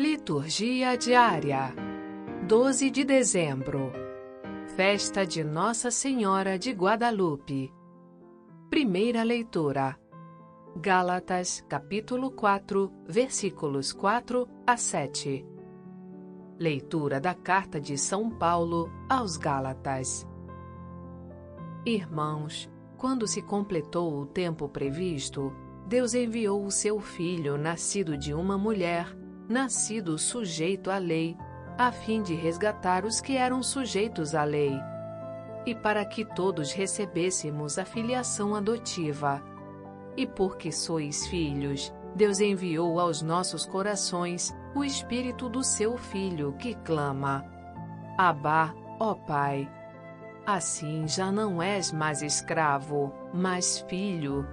Liturgia diária 12 de dezembro Festa de Nossa Senhora de Guadalupe. Primeira leitura Gálatas, capítulo 4, versículos 4 a 7 Leitura da Carta de São Paulo aos Gálatas. Irmãos, quando se completou o tempo previsto, Deus enviou o seu Filho, nascido de uma mulher, nascido sujeito à lei, a fim de resgatar os que eram sujeitos à lei, e para que todos recebêssemos a filiação adotiva. E porque sois filhos, Deus enviou aos nossos corações o Espírito do seu Filho, que clama: Abá, ó Pai. Assim já não és mais escravo, mas filho.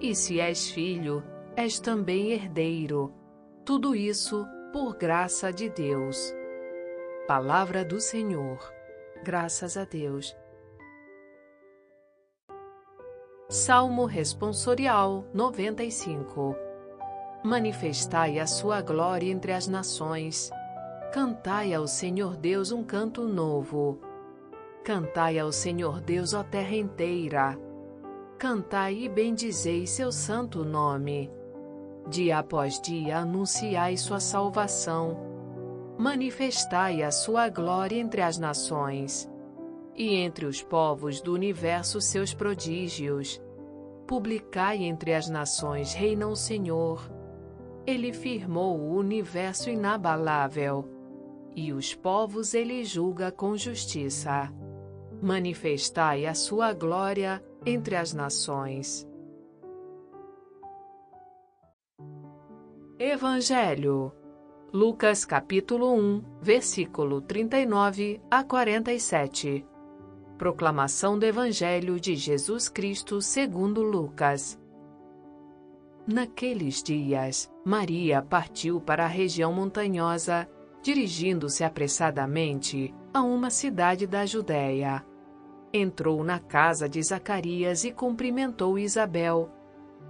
E se és filho, és também herdeiro tudo isso por graça de Deus. Palavra do Senhor. Graças a Deus. Salmo Responsorial 95 Manifestai a sua glória entre as nações. Cantai ao Senhor Deus um canto novo. Cantai ao Senhor Deus, ó terra inteira. Cantai e bendizei seu santo nome Dia após dia anunciai sua salvação. Manifestai a sua glória entre as nações e entre os povos do universo seus prodígios. Publicai entre as nações, reina o Senhor. Ele firmou o universo inabalável, e os povos ele julga com justiça. Manifestai a sua glória entre as nações. Evangelho. Lucas capítulo 1, versículo 39 a 47. Proclamação do Evangelho de Jesus Cristo segundo Lucas. Naqueles dias, Maria partiu para a região montanhosa, dirigindo-se apressadamente a uma cidade da Judéia. Entrou na casa de Zacarias e cumprimentou Isabel.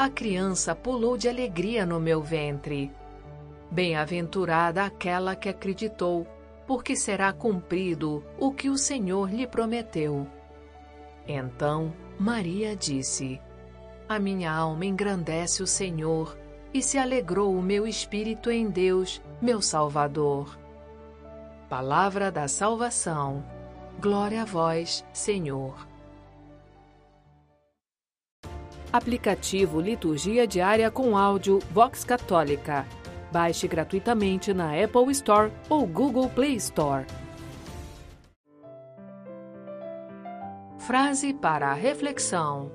a criança pulou de alegria no meu ventre. Bem-aventurada aquela que acreditou, porque será cumprido o que o Senhor lhe prometeu. Então Maria disse: A minha alma engrandece o Senhor, e se alegrou o meu espírito em Deus, meu Salvador. Palavra da salvação. Glória a vós, Senhor. Aplicativo Liturgia Diária com Áudio Vox Católica. Baixe gratuitamente na Apple Store ou Google Play Store. Frase para a reflexão: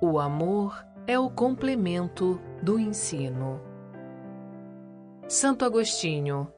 O amor é o complemento do ensino. Santo Agostinho